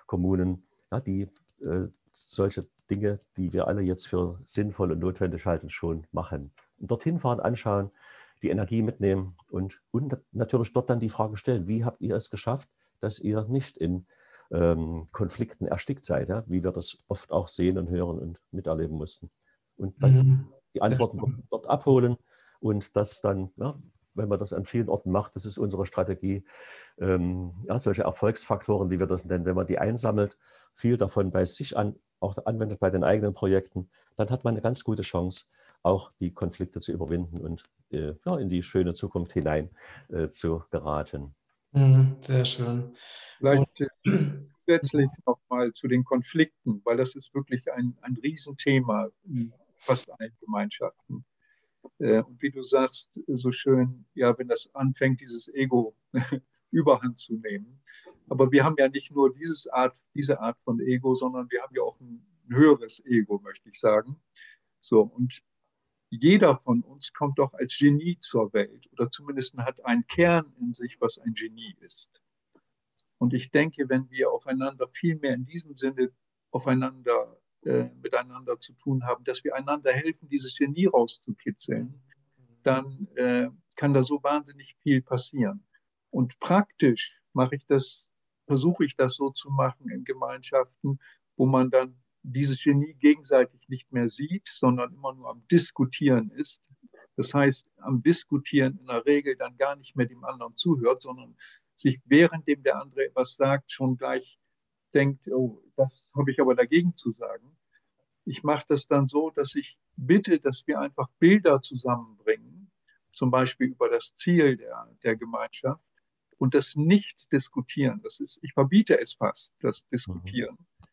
Kommunen, ja, die äh, solche Dinge, die wir alle jetzt für sinnvoll und notwendig halten, schon machen. Und dorthin fahren, anschauen, die Energie mitnehmen und, und natürlich dort dann die Frage stellen, wie habt ihr es geschafft, dass ihr nicht in ähm, Konflikten erstickt seid, ja? wie wir das oft auch sehen und hören und miterleben mussten. Und dann mhm. die Antworten dort, dort, abholen und das dann, ja, wenn man das an vielen Orten macht, das ist unsere Strategie, ähm, ja, solche Erfolgsfaktoren, wie wir das nennen, wenn man die einsammelt, viel davon bei sich an, auch anwendet bei den eigenen Projekten, dann hat man eine ganz gute Chance, auch die Konflikte zu überwinden und äh, ja, in die schöne Zukunft hinein äh, zu geraten. Mhm, sehr schön. Vielleicht äh, zusätzlich nochmal zu den Konflikten, weil das ist wirklich ein, ein Riesenthema in fast allen Gemeinschaften. Äh, und wie du sagst, so schön, ja, wenn das anfängt, dieses Ego überhand zu nehmen. Aber wir haben ja nicht nur dieses Art, diese Art von Ego, sondern wir haben ja auch ein höheres Ego, möchte ich sagen. So, und jeder von uns kommt doch als Genie zur Welt oder zumindest hat einen Kern in sich, was ein Genie ist. Und ich denke, wenn wir aufeinander viel mehr in diesem Sinne aufeinander äh, miteinander zu tun haben, dass wir einander helfen, dieses Genie rauszukitzeln, dann äh, kann da so wahnsinnig viel passieren. Und praktisch mache ich das, versuche ich das so zu machen in Gemeinschaften, wo man dann dieses Genie gegenseitig nicht mehr sieht, sondern immer nur am Diskutieren ist. Das heißt, am Diskutieren in der Regel dann gar nicht mehr dem anderen zuhört, sondern sich währenddem der andere etwas sagt, schon gleich denkt, oh, das habe ich aber dagegen zu sagen. Ich mache das dann so, dass ich bitte, dass wir einfach Bilder zusammenbringen, zum Beispiel über das Ziel der, der Gemeinschaft und das nicht diskutieren. Das ist, ich verbiete es fast, das Diskutieren. Mhm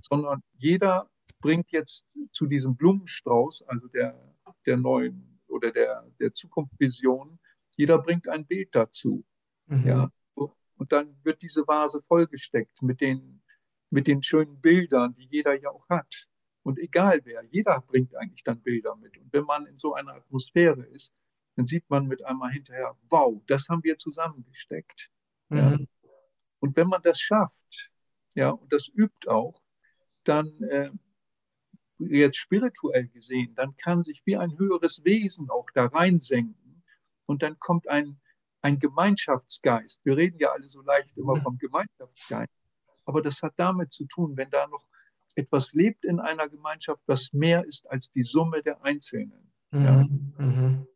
sondern jeder bringt jetzt zu diesem Blumenstrauß, also der, der neuen oder der, der Zukunftsvision, jeder bringt ein Bild dazu. Mhm. Ja? Und dann wird diese Vase vollgesteckt mit den, mit den schönen Bildern, die jeder ja auch hat. Und egal wer, jeder bringt eigentlich dann Bilder mit. Und wenn man in so einer Atmosphäre ist, dann sieht man mit einmal hinterher, wow, das haben wir zusammengesteckt. Mhm. Ja? Und wenn man das schafft, ja, und das übt auch, dann äh, jetzt spirituell gesehen, dann kann sich wie ein höheres Wesen auch da reinsenken und dann kommt ein, ein Gemeinschaftsgeist. Wir reden ja alle so leicht immer mhm. vom Gemeinschaftsgeist, aber das hat damit zu tun, wenn da noch etwas lebt in einer Gemeinschaft, was mehr ist als die Summe der Einzelnen. Mhm. Ja. Mhm.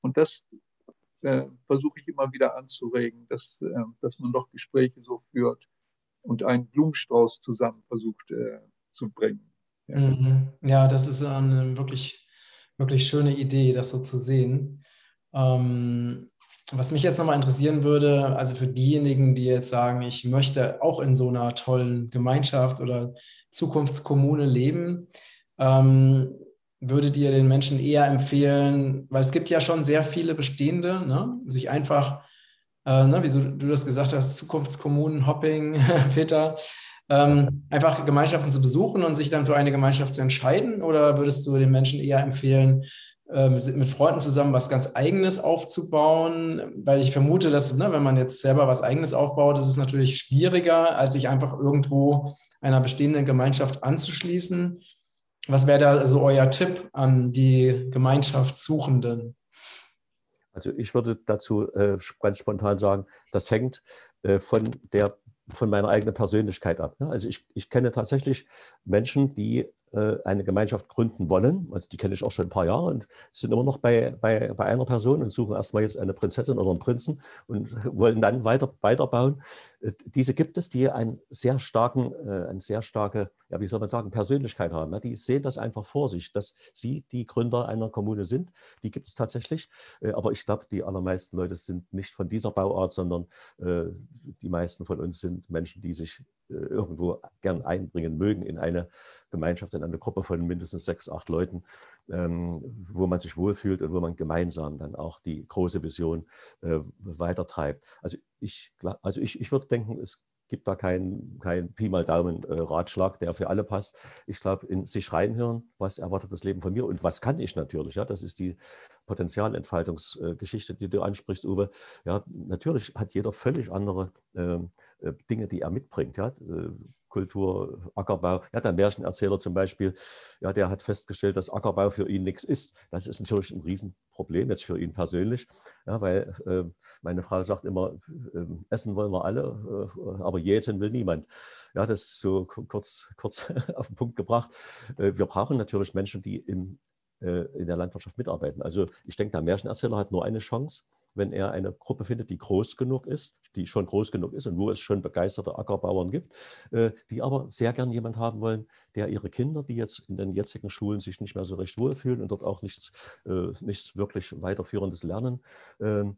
Und das äh, versuche ich immer wieder anzuregen, dass, äh, dass man doch Gespräche so führt und einen Blumenstrauß zusammen versucht äh, zu bringen. Ja. Mhm. ja, das ist eine wirklich, wirklich schöne Idee, das so zu sehen. Ähm, was mich jetzt nochmal interessieren würde, also für diejenigen, die jetzt sagen, ich möchte auch in so einer tollen Gemeinschaft oder Zukunftskommune leben, ähm, würdet ihr den Menschen eher empfehlen, weil es gibt ja schon sehr viele bestehende, ne? sich einfach, äh, ne, wie du das gesagt hast, Zukunftskommunen, Hopping, Peter, ähm, einfach Gemeinschaften zu besuchen und sich dann für eine Gemeinschaft zu entscheiden? Oder würdest du den Menschen eher empfehlen, äh, mit Freunden zusammen was ganz Eigenes aufzubauen? Weil ich vermute, dass, ne, wenn man jetzt selber was Eigenes aufbaut, ist es natürlich schwieriger, als sich einfach irgendwo einer bestehenden Gemeinschaft anzuschließen. Was wäre da so euer Tipp an die Gemeinschaftssuchenden? Also ich würde dazu äh, ganz spontan sagen, das hängt äh, von der von meiner eigenen Persönlichkeit ab. Ne? Also ich, ich kenne tatsächlich Menschen, die äh, eine Gemeinschaft gründen wollen. Also die kenne ich auch schon ein paar Jahre und sind immer noch bei, bei, bei einer Person und suchen erstmal jetzt eine Prinzessin oder einen Prinzen und wollen dann weiter, weiterbauen. Äh, diese gibt es, die einen sehr starken, äh, eine sehr starke, ja, wie soll man sagen, Persönlichkeit haben. Die sehen das einfach vor sich, dass sie die Gründer einer Kommune sind. Die gibt es tatsächlich. Aber ich glaube, die allermeisten Leute sind nicht von dieser Bauart, sondern die meisten von uns sind Menschen, die sich irgendwo gern einbringen mögen in eine Gemeinschaft, in eine Gruppe von mindestens sechs, acht Leuten, ähm, wo man sich wohlfühlt und wo man gemeinsam dann auch die große Vision äh, weitertreibt. Also ich, also ich, ich würde denken, es gibt da keinen kein Pi mal Daumen äh, der für alle passt. Ich glaube, in sich reinhören, was erwartet das Leben von mir und was kann ich natürlich. Ja, das ist die Potenzialentfaltungsgeschichte, die du ansprichst, Uwe. Ja, natürlich hat jeder völlig andere ähm, äh, Dinge, die er mitbringt. Ja, äh, Kultur, Ackerbau. Ja, der Märchenerzähler zum Beispiel, ja, der hat festgestellt, dass Ackerbau für ihn nichts ist. Das ist natürlich ein Riesenproblem jetzt für ihn persönlich, ja, weil äh, meine Frau sagt immer, äh, essen wollen wir alle, äh, aber jäten will niemand. Ja, das ist so kurz, kurz auf den Punkt gebracht. Äh, wir brauchen natürlich Menschen, die im, äh, in der Landwirtschaft mitarbeiten. Also ich denke, der Märchenerzähler hat nur eine Chance wenn er eine Gruppe findet, die groß genug ist, die schon groß genug ist und wo es schon begeisterte Ackerbauern gibt, äh, die aber sehr gern jemand haben wollen, der ihre Kinder, die jetzt in den jetzigen Schulen sich nicht mehr so recht wohlfühlen und dort auch nichts, äh, nichts wirklich weiterführendes lernen, ähm,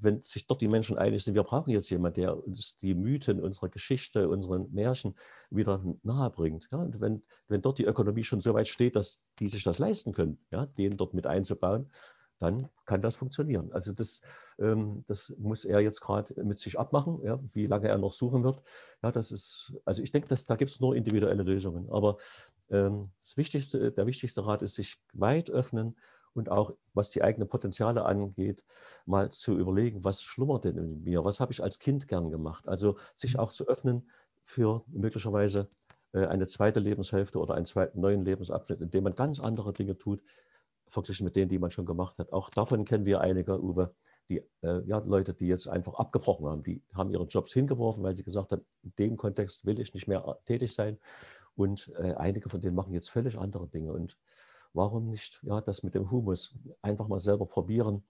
wenn sich dort die Menschen einig sind, wir brauchen jetzt jemanden, der uns die Mythen unserer Geschichte, unseren Märchen wieder nahe bringt. Ja, und wenn, wenn dort die Ökonomie schon so weit steht, dass die sich das leisten können, ja, den dort mit einzubauen, dann kann das funktionieren. Also das, ähm, das muss er jetzt gerade mit sich abmachen, ja, wie lange er noch suchen wird. Ja, das ist, also ich denke, dass, da gibt es nur individuelle Lösungen. Aber ähm, das wichtigste, der wichtigste Rat ist, sich weit öffnen und auch, was die eigenen Potenziale angeht, mal zu überlegen, was schlummert denn in mir? Was habe ich als Kind gern gemacht? Also sich mhm. auch zu öffnen für möglicherweise äh, eine zweite Lebenshälfte oder einen zweiten neuen Lebensabschnitt, in dem man ganz andere Dinge tut, verglichen mit denen, die man schon gemacht hat. Auch davon kennen wir einige, Uwe, die äh, ja, Leute, die jetzt einfach abgebrochen haben, die haben ihre Jobs hingeworfen, weil sie gesagt haben, in dem Kontext will ich nicht mehr äh, tätig sein. Und äh, einige von denen machen jetzt völlig andere Dinge. Und warum nicht ja, das mit dem Humus einfach mal selber probieren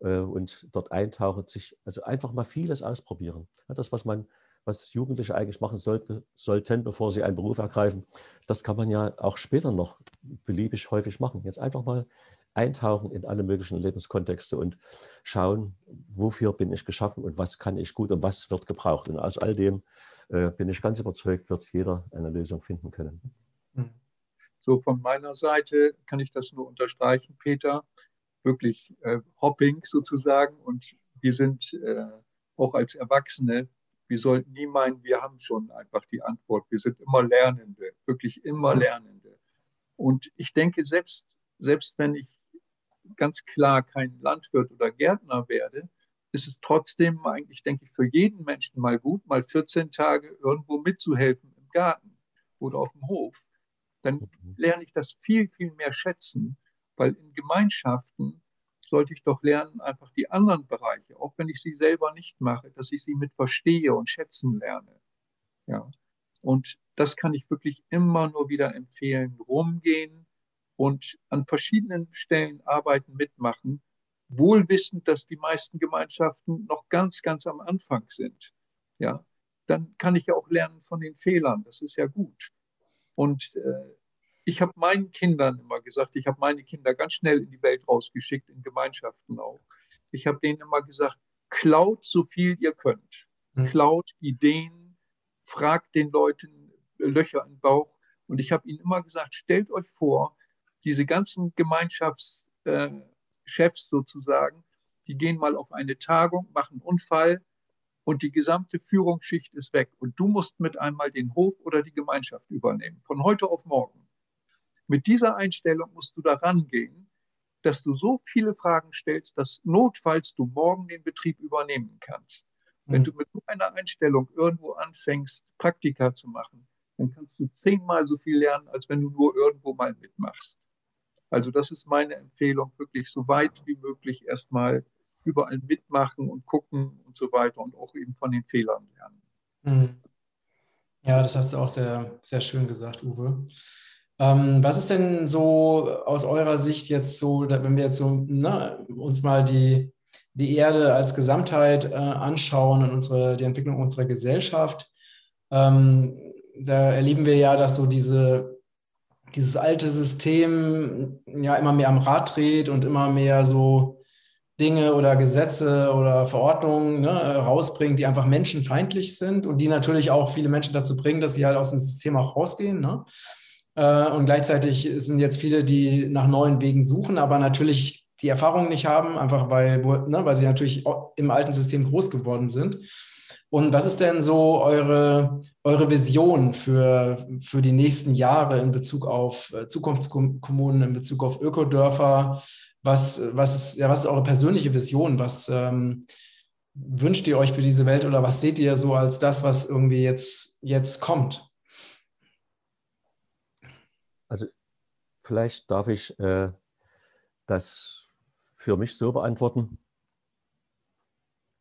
äh, und dort eintauchen, sich also einfach mal vieles ausprobieren. Ja, das, was man was Jugendliche eigentlich machen sollte, sollten, bevor sie einen Beruf ergreifen, das kann man ja auch später noch beliebig häufig machen. Jetzt einfach mal eintauchen in alle möglichen Lebenskontexte und schauen, wofür bin ich geschaffen und was kann ich gut und was wird gebraucht. Und aus all dem äh, bin ich ganz überzeugt, wird jeder eine Lösung finden können. Hm. So von meiner Seite kann ich das nur unterstreichen, Peter. Wirklich äh, Hopping sozusagen und wir sind äh, auch als Erwachsene wir sollten nie meinen, wir haben schon einfach die Antwort. Wir sind immer Lernende, wirklich immer Lernende. Und ich denke, selbst, selbst wenn ich ganz klar kein Landwirt oder Gärtner werde, ist es trotzdem eigentlich, denke ich, für jeden Menschen mal gut, mal 14 Tage irgendwo mitzuhelfen im Garten oder auf dem Hof. Dann mhm. lerne ich das viel, viel mehr schätzen, weil in Gemeinschaften sollte ich doch lernen, einfach die anderen Bereiche, auch wenn ich sie selber nicht mache, dass ich sie mit verstehe und schätzen lerne. Ja. Und das kann ich wirklich immer nur wieder empfehlen. Rumgehen und an verschiedenen Stellen arbeiten, mitmachen, wohl wissend, dass die meisten Gemeinschaften noch ganz, ganz am Anfang sind. Ja. Dann kann ich ja auch lernen von den Fehlern. Das ist ja gut. Und äh, ich habe meinen Kindern immer gesagt, ich habe meine Kinder ganz schnell in die Welt rausgeschickt, in Gemeinschaften auch. Ich habe denen immer gesagt, klaut so viel ihr könnt. Mhm. Klaut Ideen, fragt den Leuten Löcher im Bauch. Und ich habe ihnen immer gesagt, stellt euch vor, diese ganzen Gemeinschaftschefs äh, sozusagen, die gehen mal auf eine Tagung, machen einen Unfall und die gesamte Führungsschicht ist weg. Und du musst mit einmal den Hof oder die Gemeinschaft übernehmen, von heute auf morgen. Mit dieser Einstellung musst du daran gehen, dass du so viele Fragen stellst, dass notfalls du morgen den Betrieb übernehmen kannst. Wenn mhm. du mit so einer Einstellung irgendwo anfängst, Praktika zu machen, dann kannst du zehnmal so viel lernen, als wenn du nur irgendwo mal mitmachst. Also das ist meine Empfehlung, wirklich so weit wie möglich erstmal überall mitmachen und gucken und so weiter und auch eben von den Fehlern lernen. Mhm. Ja, das hast du auch sehr, sehr schön gesagt, Uwe. Ähm, was ist denn so aus eurer Sicht jetzt so, wenn wir jetzt so na, uns mal die, die Erde als Gesamtheit äh, anschauen und unsere, die Entwicklung unserer Gesellschaft? Ähm, da erleben wir ja, dass so diese, dieses alte System ja immer mehr am Rad dreht und immer mehr so Dinge oder Gesetze oder Verordnungen ne, rausbringt, die einfach menschenfeindlich sind und die natürlich auch viele Menschen dazu bringen, dass sie halt aus dem System auch rausgehen. Ne? Äh, und gleichzeitig sind jetzt viele, die nach neuen Wegen suchen, aber natürlich die Erfahrung nicht haben, einfach weil, ne, weil sie natürlich im alten System groß geworden sind. Und was ist denn so eure, eure Vision für, für die nächsten Jahre in Bezug auf äh, Zukunftskommunen, in Bezug auf Ökodörfer? Was, was, ist, ja, was ist eure persönliche Vision? Was ähm, wünscht ihr euch für diese Welt oder was seht ihr so als das, was irgendwie jetzt, jetzt kommt? Also vielleicht darf ich äh, das für mich so beantworten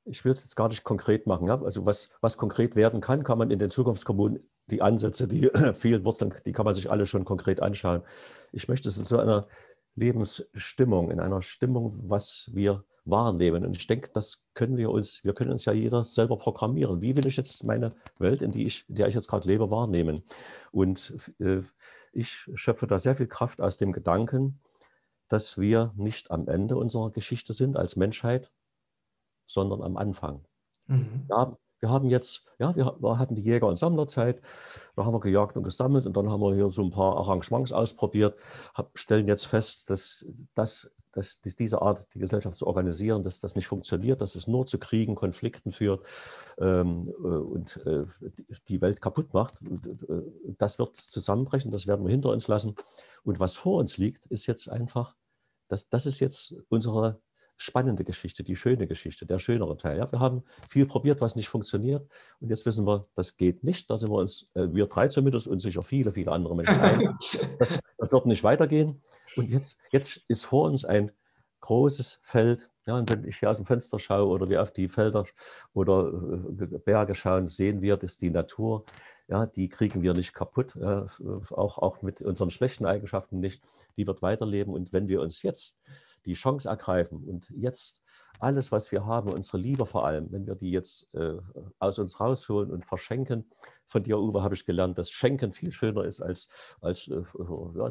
ich will es jetzt gar nicht konkret machen. Ja? Also was, was konkret werden kann, kann man in den Zukunftskommunen, die Ansätze, die vielen Wurzeln, die kann man sich alle schon konkret anschauen. Ich möchte es in so einer Lebensstimmung, in einer Stimmung, was wir wahrnehmen. Und ich denke, das können wir uns, wir können uns ja jeder selber programmieren. Wie will ich jetzt meine Welt, in, die ich, in der ich jetzt gerade lebe, wahrnehmen? Und äh, ich schöpfe da sehr viel Kraft aus dem Gedanken, dass wir nicht am Ende unserer Geschichte sind als Menschheit, sondern am Anfang. Mhm. Ja, wir haben jetzt, ja, wir, wir, hatten die Jäger- und Sammlerzeit, da haben wir gejagt und gesammelt und dann haben wir hier so ein paar Arrangements ausprobiert, hab, stellen jetzt fest, dass, dass, dass, dass, diese Art, die Gesellschaft zu organisieren, dass das nicht funktioniert, dass es nur zu Kriegen, Konflikten führt ähm, äh, und äh, die Welt kaputt macht. Und, äh, das wird zusammenbrechen, das werden wir hinter uns lassen. Und was vor uns liegt, ist jetzt einfach, das, das ist jetzt unsere spannende Geschichte, die schöne Geschichte, der schönere Teil. Ja, wir haben viel probiert, was nicht funktioniert. Und jetzt wissen wir, das geht nicht. Da sind wir uns, äh, wir drei zumindest und sicher viele, viele andere Menschen ein. Das, das wird nicht weitergehen. Und jetzt, jetzt ist vor uns ein großes Feld. Ja, und wenn ich hier aus dem Fenster schaue oder wir auf die Felder oder äh, Berge schauen, sehen wir, dass die Natur, ja, die kriegen wir nicht kaputt, ja, auch, auch mit unseren schlechten Eigenschaften nicht. Die wird weiterleben. Und wenn wir uns jetzt die Chance ergreifen und jetzt alles, was wir haben, unsere Liebe vor allem, wenn wir die jetzt äh, aus uns rausholen und verschenken, von dir, Uwe, habe ich gelernt, dass Schenken viel schöner ist, als, als äh, ja,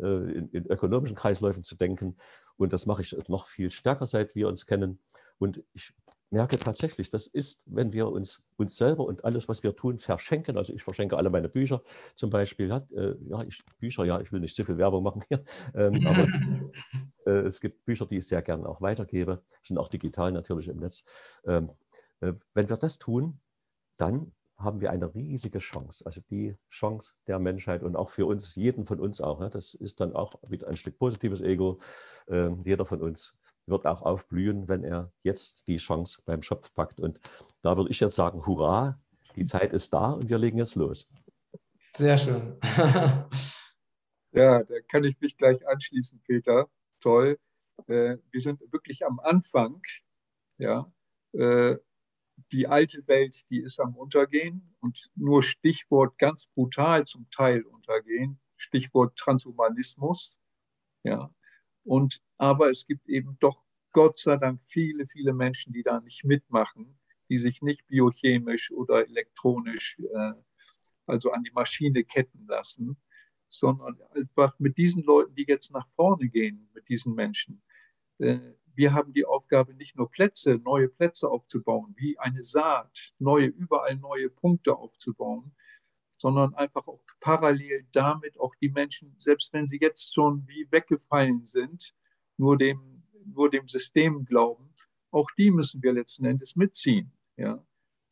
äh, in, in, ökonomischen Kreisläufen zu denken. Und das mache ich noch viel stärker, seit wir uns kennen. Und ich merke tatsächlich, das ist, wenn wir uns, uns selber und alles, was wir tun, verschenken. Also ich verschenke alle meine Bücher zum Beispiel. Ja, äh, ich, Bücher, ja, ich will nicht zu viel Werbung machen hier, ähm, aber es gibt Bücher, die ich sehr gerne auch weitergebe, sind auch digital natürlich im Netz. Ähm, äh, wenn wir das tun, dann haben wir eine riesige Chance, also die Chance der Menschheit und auch für uns, jeden von uns auch. Ne? Das ist dann auch wieder ein Stück positives Ego. Ähm, jeder von uns wird auch aufblühen, wenn er jetzt die Chance beim Schopf packt. Und da würde ich jetzt sagen, hurra, die Zeit ist da und wir legen jetzt los. Sehr schön. ja, da kann ich mich gleich anschließen, Peter. Toll. Äh, wir sind wirklich am Anfang. Ja, äh, die alte Welt, die ist am Untergehen und nur Stichwort ganz brutal zum Teil untergehen, Stichwort Transhumanismus. Ja, und, aber es gibt eben doch Gott sei Dank viele, viele Menschen, die da nicht mitmachen, die sich nicht biochemisch oder elektronisch, äh, also an die Maschine ketten lassen, sondern einfach mit diesen Leuten, die jetzt nach vorne gehen, mit diesen Menschen. Äh, wir haben die Aufgabe, nicht nur Plätze, neue Plätze aufzubauen, wie eine Saat, neue, überall neue Punkte aufzubauen, sondern einfach auch parallel damit auch die Menschen, selbst wenn sie jetzt schon wie weggefallen sind, nur dem, nur dem System glauben, auch die müssen wir letzten Endes mitziehen. Ja?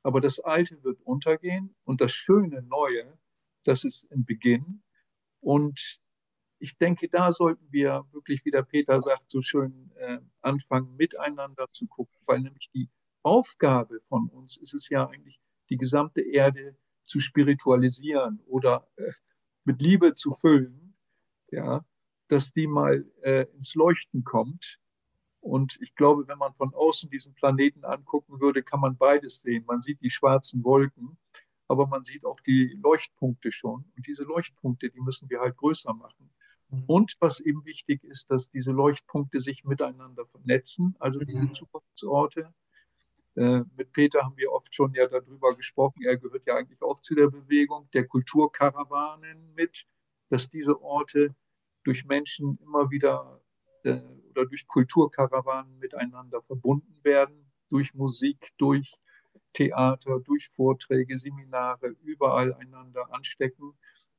Aber das Alte wird untergehen und das schöne Neue, das ist im Beginn. Und ich denke, da sollten wir wirklich, wie der Peter sagt, so schön äh, anfangen, miteinander zu gucken, weil nämlich die Aufgabe von uns ist es ja eigentlich, die gesamte Erde zu spiritualisieren oder äh, mit Liebe zu füllen, ja, dass die mal äh, ins Leuchten kommt. Und ich glaube, wenn man von außen diesen Planeten angucken würde, kann man beides sehen. Man sieht die schwarzen Wolken, aber man sieht auch die Leuchtpunkte schon. Und diese Leuchtpunkte, die müssen wir halt größer machen. Mhm. Und was eben wichtig ist, dass diese Leuchtpunkte sich miteinander vernetzen, also diese mhm. Zukunftsorte, äh, mit Peter haben wir oft schon ja darüber gesprochen. Er gehört ja eigentlich auch zu der Bewegung der Kulturkarawanen mit, dass diese Orte durch Menschen immer wieder äh, oder durch Kulturkarawanen miteinander verbunden werden, durch Musik, durch Theater, durch Vorträge, Seminare, überall einander anstecken.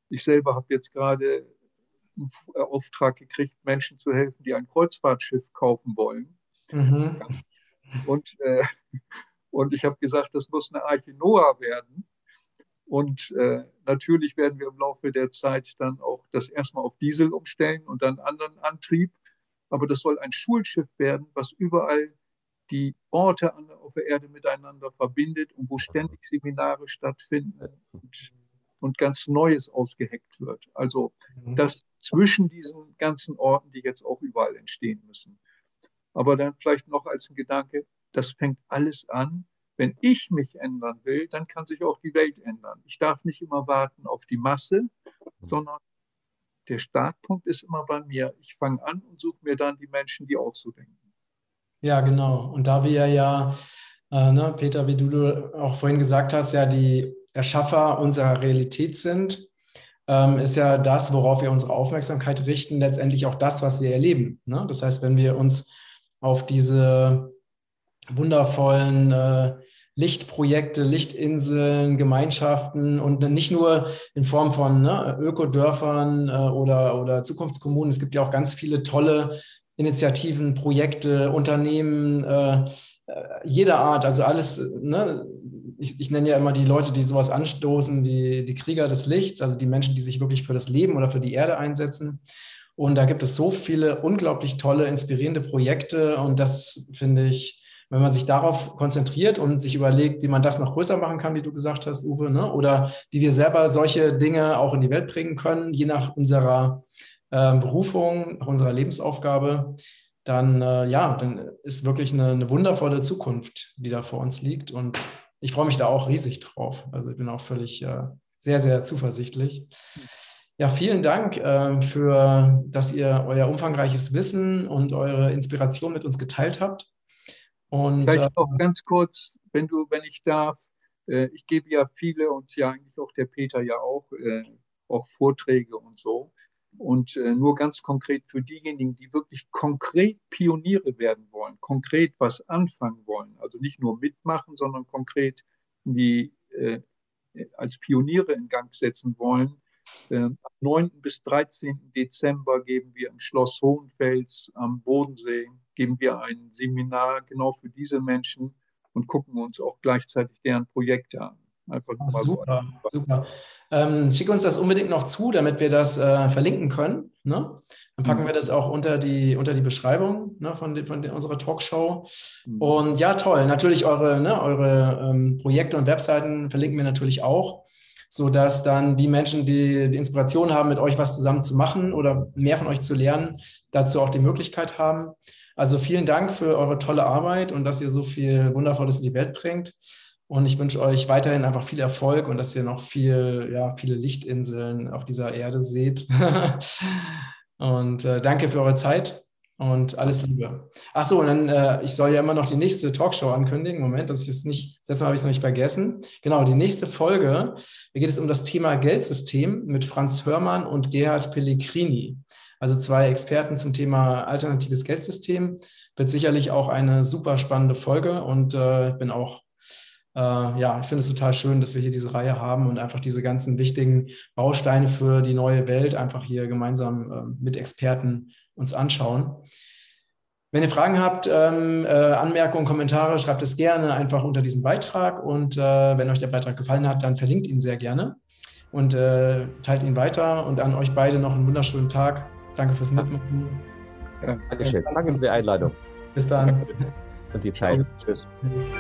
Ich selber habe jetzt gerade einen Auftrag gekriegt, Menschen zu helfen, die ein Kreuzfahrtschiff kaufen wollen. Mhm. Und, äh, Und ich habe gesagt, das muss eine Arche Noah werden. Und äh, natürlich werden wir im Laufe der Zeit dann auch das erstmal auf Diesel umstellen und dann anderen Antrieb. Aber das soll ein Schulschiff werden, was überall die Orte auf der Erde miteinander verbindet und wo ständig Seminare stattfinden und, und ganz Neues ausgeheckt wird. Also mhm. das zwischen diesen ganzen Orten, die jetzt auch überall entstehen müssen. Aber dann vielleicht noch als ein Gedanke, das fängt alles an wenn ich mich ändern will, dann kann sich auch die Welt ändern. Ich darf nicht immer warten auf die Masse, sondern der Startpunkt ist immer bei mir. Ich fange an und suche mir dann die Menschen, die auch so denken. Ja, genau. Und da wir ja, äh, ne, Peter, wie du auch vorhin gesagt hast, ja die Erschaffer unserer Realität sind, ähm, ist ja das, worauf wir unsere Aufmerksamkeit richten, letztendlich auch das, was wir erleben. Ne? Das heißt, wenn wir uns auf diese wundervollen äh, Lichtprojekte, Lichtinseln, Gemeinschaften und nicht nur in Form von ne, Ökodörfern äh, oder, oder Zukunftskommunen. Es gibt ja auch ganz viele tolle Initiativen, Projekte, Unternehmen äh, äh, jeder Art, also alles, ne, ich, ich, nenne ja immer die Leute, die sowas anstoßen, die, die Krieger des Lichts, also die Menschen, die sich wirklich für das Leben oder für die Erde einsetzen. Und da gibt es so viele unglaublich tolle, inspirierende Projekte und das finde ich wenn man sich darauf konzentriert und sich überlegt, wie man das noch größer machen kann, wie du gesagt hast, Uwe, ne? oder wie wir selber solche Dinge auch in die Welt bringen können, je nach unserer äh, Berufung, nach unserer Lebensaufgabe, dann äh, ja, dann ist wirklich eine, eine wundervolle Zukunft, die da vor uns liegt. Und ich freue mich da auch riesig drauf. Also ich bin auch völlig äh, sehr, sehr zuversichtlich. Ja, vielen Dank äh, für, dass ihr euer umfangreiches Wissen und eure Inspiration mit uns geteilt habt. Und, Vielleicht noch äh, ganz kurz, wenn du, wenn ich darf, äh, ich gebe ja viele und ja eigentlich auch der Peter ja auch, äh, auch Vorträge und so. Und nur ganz konkret für diejenigen, die wirklich konkret Pioniere werden wollen, konkret was anfangen wollen, also nicht nur mitmachen, sondern konkret die als Pioniere in Gang setzen wollen. Am 9. bis 13. Dezember geben wir im Schloss Hohenfels am Bodensee geben wir ein Seminar genau für diese Menschen und gucken uns auch gleichzeitig deren Projekte an. Einfach Ach, super, so. super. Ähm, schick uns das unbedingt noch zu, damit wir das äh, verlinken können. Ne? Dann packen mhm. wir das auch unter die, unter die Beschreibung ne, von, die, von unserer Talkshow. Mhm. Und ja, toll. Natürlich eure, ne, eure ähm, Projekte und Webseiten verlinken wir natürlich auch, sodass dann die Menschen, die die Inspiration haben, mit euch was zusammen zu machen oder mehr von euch zu lernen, dazu auch die Möglichkeit haben. Also vielen Dank für eure tolle Arbeit und dass ihr so viel Wundervolles in die Welt bringt. Und ich wünsche euch weiterhin einfach viel Erfolg und dass ihr noch viel, ja, viele Lichtinseln auf dieser Erde seht. und äh, danke für eure Zeit und alles Liebe. Ach so, und dann, äh, ich soll ja immer noch die nächste Talkshow ankündigen. Moment, das ist nicht, das Mal habe ich es noch nicht vergessen. Genau, die nächste Folge, da geht es um das Thema Geldsystem mit Franz Hörmann und Gerhard Pellegrini. Also zwei Experten zum Thema alternatives Geldsystem. Wird sicherlich auch eine super spannende Folge und äh, bin auch, äh, ja, ich finde es total schön, dass wir hier diese Reihe haben und einfach diese ganzen wichtigen Bausteine für die neue Welt einfach hier gemeinsam äh, mit Experten uns anschauen. Wenn ihr Fragen habt, ähm, äh, Anmerkungen, Kommentare, schreibt es gerne einfach unter diesem Beitrag. Und äh, wenn euch der Beitrag gefallen hat, dann verlinkt ihn sehr gerne und äh, teilt ihn weiter. Und an euch beide noch einen wunderschönen Tag. Danke fürs Mitmachen. Ja, Dankeschön. Danke für die Einladung. Bis dann. Und die Zeit. Tschüss. Tschüss.